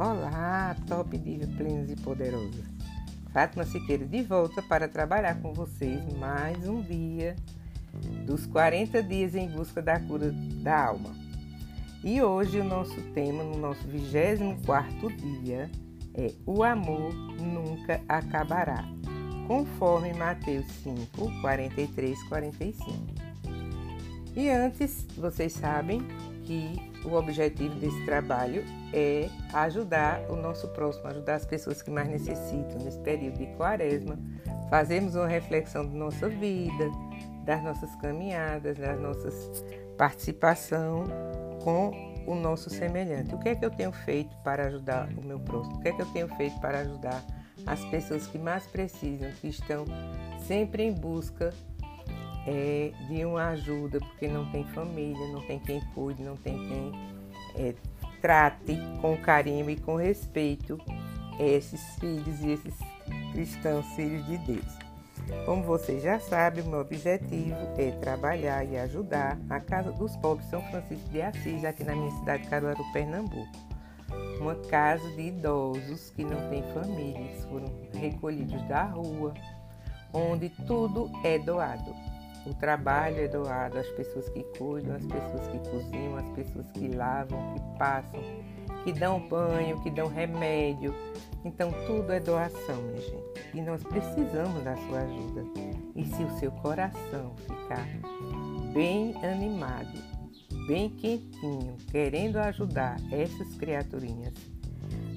Olá, top diva plenos e poderosa. Fátima Siqueira de volta para trabalhar com vocês mais um dia dos 40 dias em busca da cura da alma. E hoje o nosso tema no nosso 24 dia é O amor nunca acabará, conforme Mateus 5, 43, 45. E antes, vocês sabem que o objetivo desse trabalho é ajudar o nosso próximo, ajudar as pessoas que mais necessitam nesse período de quaresma. Fazemos uma reflexão da nossa vida, das nossas caminhadas, da nossa participação com o nosso semelhante. O que é que eu tenho feito para ajudar o meu próximo? O que é que eu tenho feito para ajudar as pessoas que mais precisam, que estão sempre em busca é, de uma ajuda, porque não tem família, não tem quem cuide, não tem quem é, trate com carinho e com respeito esses filhos e esses cristãos, filhos de Deus. Como você já sabe, o meu objetivo é trabalhar e ajudar a Casa dos Pobres São Francisco de Assis, aqui na minha cidade de Caruaru, Pernambuco. Uma casa de idosos que não têm família, eles foram recolhidos da rua, onde tudo é doado. O trabalho é doado às pessoas que cuidam, às pessoas que cozinham, às pessoas que lavam, que passam, que dão banho, que dão remédio. Então tudo é doação, minha gente. E nós precisamos da sua ajuda. E se o seu coração ficar bem animado, bem quentinho, querendo ajudar essas criaturinhas,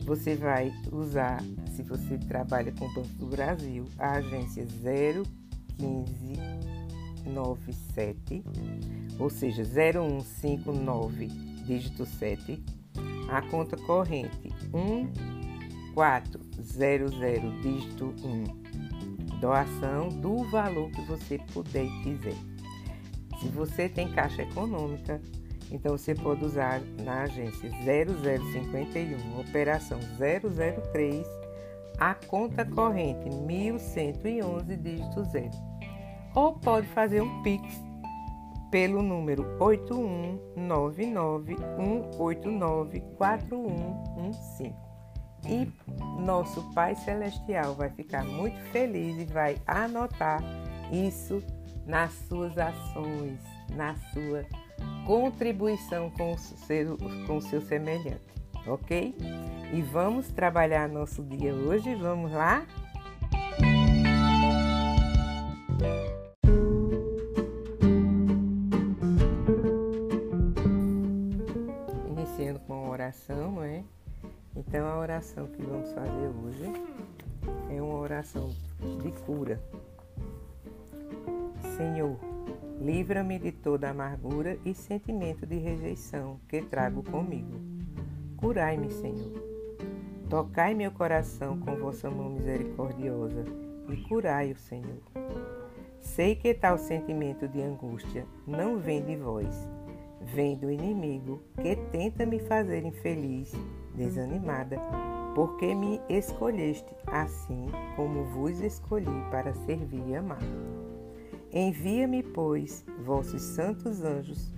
você vai usar, se você trabalha com o Banco do Brasil, a agência 015 97, ou seja, 0159, dígito 7, a conta corrente 1400, dígito 1, doação do valor que você puder e quiser. Se você tem caixa econômica, então você pode usar na agência 0051, operação 003, a conta corrente 1111, dígito 0 ou pode fazer um Pix pelo número 81991894115. E nosso Pai Celestial vai ficar muito feliz e vai anotar isso nas suas ações, na sua contribuição com o seu, com o seu semelhante, ok? E vamos trabalhar nosso dia hoje, vamos lá? Oração que vamos fazer hoje é uma oração de cura. Senhor, livra-me de toda amargura e sentimento de rejeição que trago comigo. Curai-me, Senhor. Tocai meu coração com vossa mão misericordiosa e curai-o, Senhor. Sei que tal sentimento de angústia não vem de vós vem do inimigo que tenta me fazer infeliz, desanimada, porque me escolheste, assim como vos escolhi para servir e amar. Envia-me, pois, vossos santos anjos,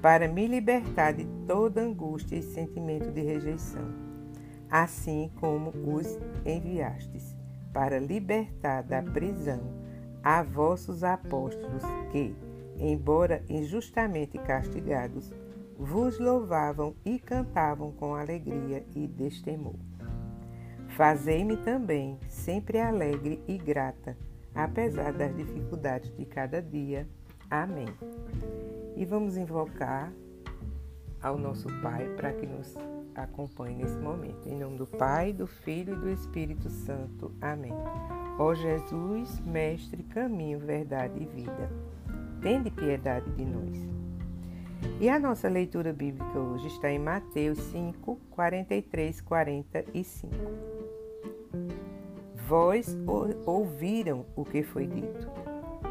para me libertar de toda angústia e sentimento de rejeição, assim como os enviastes, para libertar da prisão a vossos apóstolos que, embora injustamente castigados, vos louvavam e cantavam com alegria e destemor. Fazei-me também sempre alegre e grata, apesar das dificuldades de cada dia. Amém. E vamos invocar ao nosso Pai para que nos acompanhe nesse momento. Em nome do Pai, do Filho e do Espírito Santo. Amém. Ó Jesus, Mestre, caminho, verdade e vida tende piedade de nós. E a nossa leitura bíblica hoje está em Mateus 5, 43, 45. Vós ouviram o que foi dito.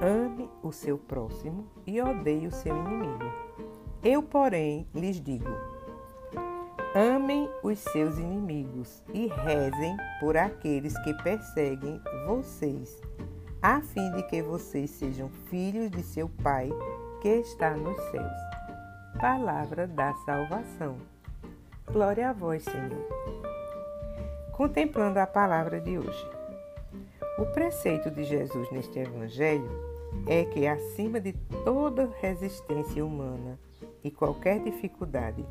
Ame o seu próximo e odeie o seu inimigo. Eu, porém, lhes digo: amem os seus inimigos e rezem por aqueles que perseguem vocês a fim de que vocês sejam filhos de seu Pai que está nos céus. Palavra da salvação. Glória a vós, Senhor. contemplando a palavra de hoje. O preceito de Jesus neste Evangelho é que, acima de toda resistência humana e qualquer dificuldade,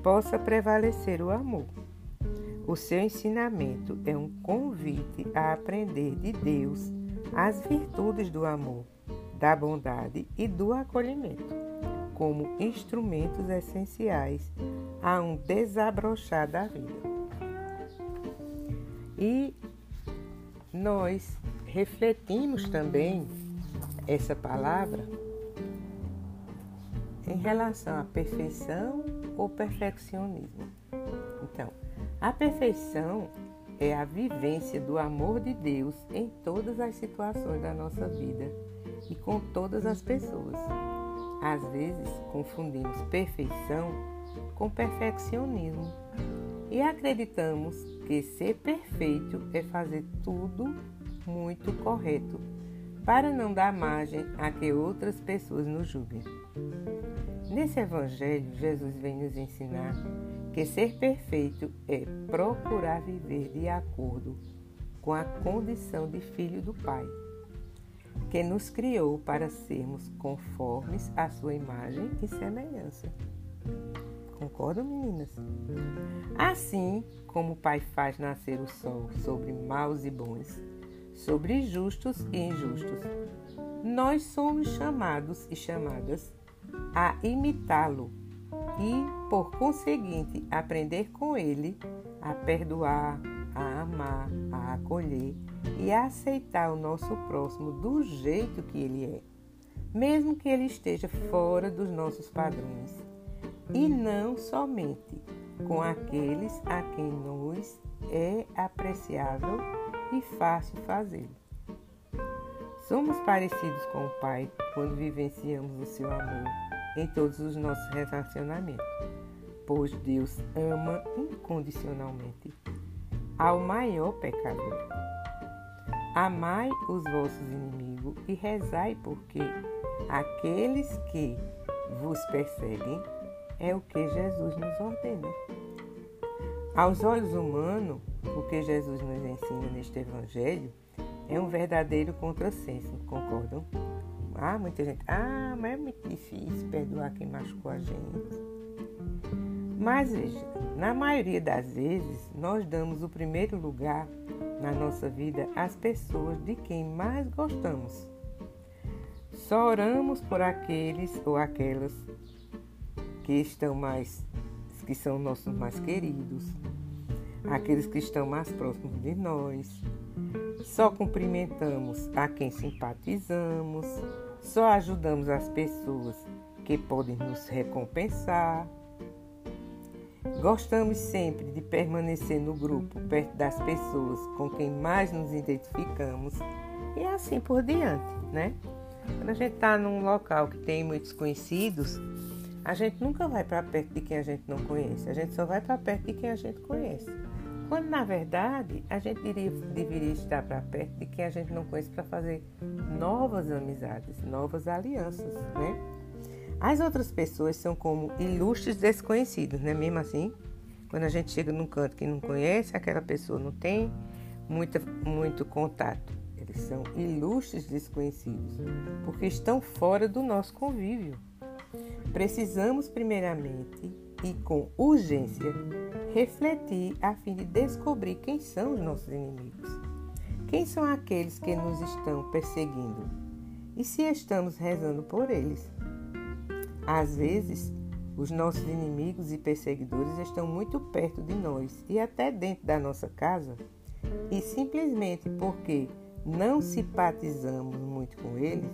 possa prevalecer o amor. O seu ensinamento é um convite a aprender de Deus as virtudes do amor, da bondade e do acolhimento, como instrumentos essenciais a um desabrochar da vida. E nós refletimos também essa palavra em relação à perfeição ou perfeccionismo. Então, a perfeição é a vivência do amor de Deus em todas as situações da nossa vida e com todas as pessoas. Às vezes confundimos perfeição com perfeccionismo e acreditamos que ser perfeito é fazer tudo muito correto, para não dar margem a que outras pessoas nos julguem. Nesse Evangelho, Jesus vem nos ensinar que ser perfeito é procurar viver de acordo com a condição de filho do Pai, que nos criou para sermos conformes à sua imagem e semelhança. Concordam, meninas? Assim como o Pai faz nascer o sol sobre maus e bons, sobre justos e injustos, nós somos chamados e chamadas a imitá-lo e, por conseguinte, aprender com ele a perdoar, a amar, a acolher e a aceitar o nosso próximo do jeito que ele é, mesmo que ele esteja fora dos nossos padrões e não somente com aqueles a quem nos é apreciável e fácil fazê-lo. Somos parecidos com o Pai quando vivenciamos o seu amor em todos os nossos relacionamentos, pois Deus ama incondicionalmente ao maior pecador. Amai os vossos inimigos e rezai porque aqueles que vos perseguem é o que Jesus nos ordena. Aos olhos humanos, o que Jesus nos ensina neste Evangelho é um verdadeiro contrassenso, concordam? Ah, muita gente, ah, mas é muito difícil perdoar quem machucou a gente. Mas veja, na maioria das vezes, nós damos o primeiro lugar na nossa vida às pessoas de quem mais gostamos. Só oramos por aqueles ou aquelas que estão mais, que são nossos mais queridos, aqueles que estão mais próximos de nós. Só cumprimentamos a quem simpatizamos, só ajudamos as pessoas que podem nos recompensar. Gostamos sempre de permanecer no grupo, perto das pessoas com quem mais nos identificamos e assim por diante, né? Quando a gente está num local que tem muitos conhecidos, a gente nunca vai para perto de quem a gente não conhece, a gente só vai para perto de quem a gente conhece. Quando na verdade a gente deveria estar para perto de quem a gente não conhece para fazer novas amizades, novas alianças, né? As outras pessoas são como ilustres desconhecidos, né? Mesmo assim, quando a gente chega num canto que não conhece, aquela pessoa não tem muito contato. Eles são ilustres desconhecidos, porque estão fora do nosso convívio. Precisamos, primeiramente e com urgência, refletir a fim de descobrir quem são os nossos inimigos. Quem são aqueles que nos estão perseguindo? E se estamos rezando por eles? Às vezes, os nossos inimigos e perseguidores estão muito perto de nós e até dentro da nossa casa, e simplesmente porque não simpatizamos muito com eles,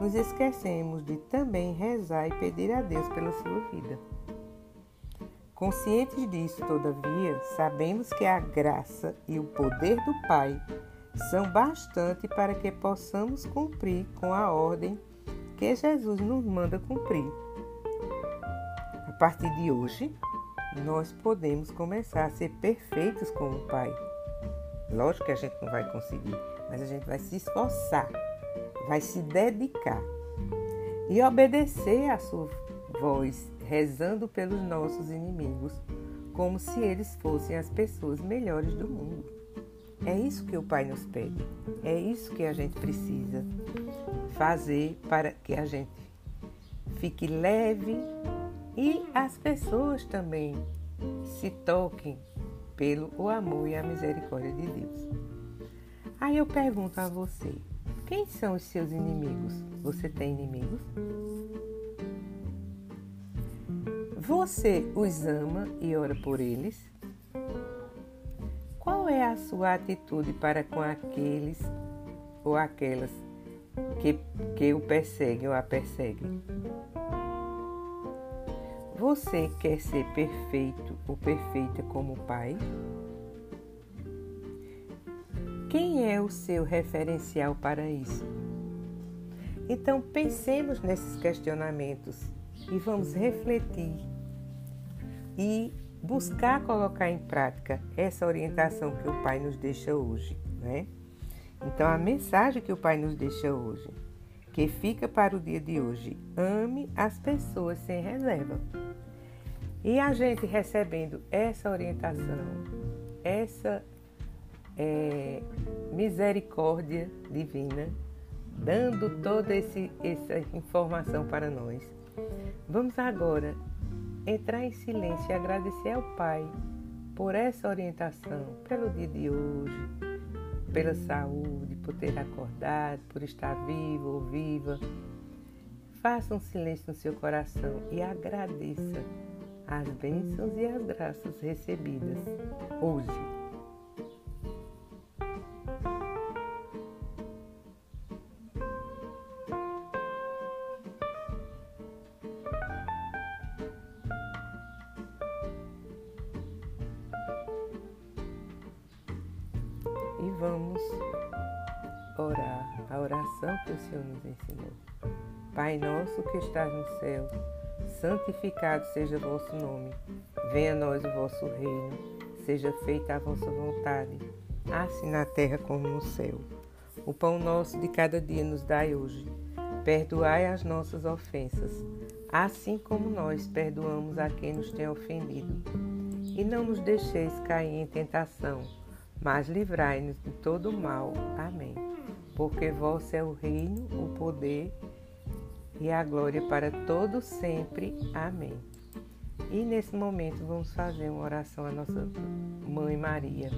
nos esquecemos de também rezar e pedir a Deus pela sua vida. Conscientes disso, todavia, sabemos que a graça e o poder do Pai são bastante para que possamos cumprir com a ordem que Jesus nos manda cumprir. A partir de hoje, nós podemos começar a ser perfeitos como o Pai. Lógico que a gente não vai conseguir, mas a gente vai se esforçar vai se dedicar e obedecer à sua voz, rezando pelos nossos inimigos, como se eles fossem as pessoas melhores do mundo. É isso que o Pai nos pede. É isso que a gente precisa fazer para que a gente fique leve e as pessoas também se toquem pelo o amor e a misericórdia de Deus. Aí eu pergunto a você: quem são os seus inimigos? Você tem inimigos? Você os ama e ora por eles? Qual é a sua atitude para com aqueles ou aquelas que, que o perseguem ou a perseguem? Você quer ser perfeito ou perfeita como pai? Quem é o seu referencial para isso? Então pensemos nesses questionamentos e vamos refletir e buscar colocar em prática essa orientação que o Pai nos deixa hoje, né? Então a mensagem que o Pai nos deixa hoje, que fica para o dia de hoje, ame as pessoas sem reserva. E a gente recebendo essa orientação, essa é, misericórdia divina, dando toda esse, essa informação para nós, vamos agora entrar em silêncio e agradecer ao Pai por essa orientação, pelo dia de hoje, pela saúde, por ter acordado, por estar vivo ou viva. Faça um silêncio no seu coração e agradeça as bênçãos e as graças recebidas hoje. Estás no céu, santificado seja o vosso nome. Venha a nós o vosso reino. Seja feita a vossa vontade, assim na terra como no céu. O pão nosso de cada dia nos dai hoje. Perdoai as nossas ofensas, assim como nós perdoamos a quem nos tem ofendido. E não nos deixeis cair em tentação, mas livrai-nos de todo o mal. Amém. Porque vosso é o reino, o poder e a glória para todo sempre. Amém. E nesse momento vamos fazer uma oração à nossa Mãe Maria.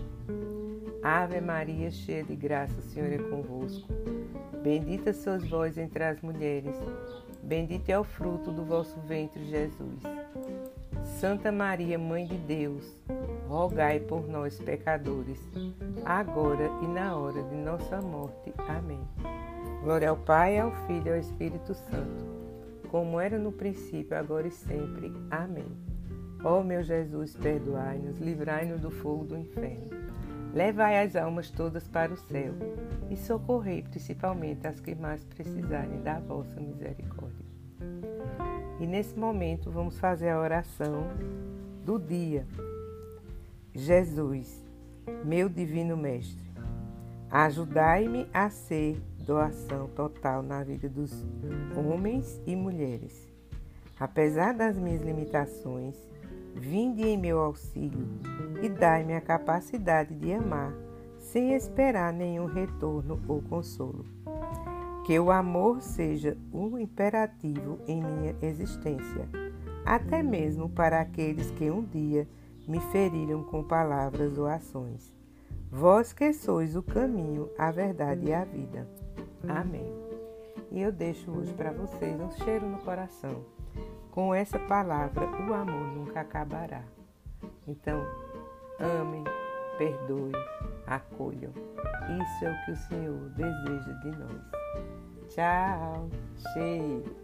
Ave Maria, cheia de graça, o Senhor é convosco. Bendita sois vós entre as mulheres, bendito é o fruto do vosso ventre, Jesus. Santa Maria, Mãe de Deus, rogai por nós, pecadores, agora e na hora de nossa morte. Amém. Glória ao Pai, ao Filho e ao Espírito Santo, como era no princípio, agora e sempre. Amém. Ó meu Jesus, perdoai-nos, livrai-nos do fogo do inferno. Levai as almas todas para o céu e socorrei principalmente as que mais precisarem da vossa misericórdia. E nesse momento vamos fazer a oração do dia. Jesus, meu divino Mestre, ajudai-me a ser doação total na vida dos homens e mulheres. Apesar das minhas limitações, vinde em meu auxílio e dai-me a capacidade de amar sem esperar nenhum retorno ou consolo. Que o amor seja o imperativo em minha existência, até mesmo para aqueles que um dia me feriram com palavras ou ações. Vós que sois o caminho, a verdade e a vida. Amém. E eu deixo hoje para vocês um cheiro no coração. Com essa palavra, o amor nunca acabará. Então, amem, perdoem, acolham. Isso é o que o Senhor deseja de nós. Tchau, cheiro.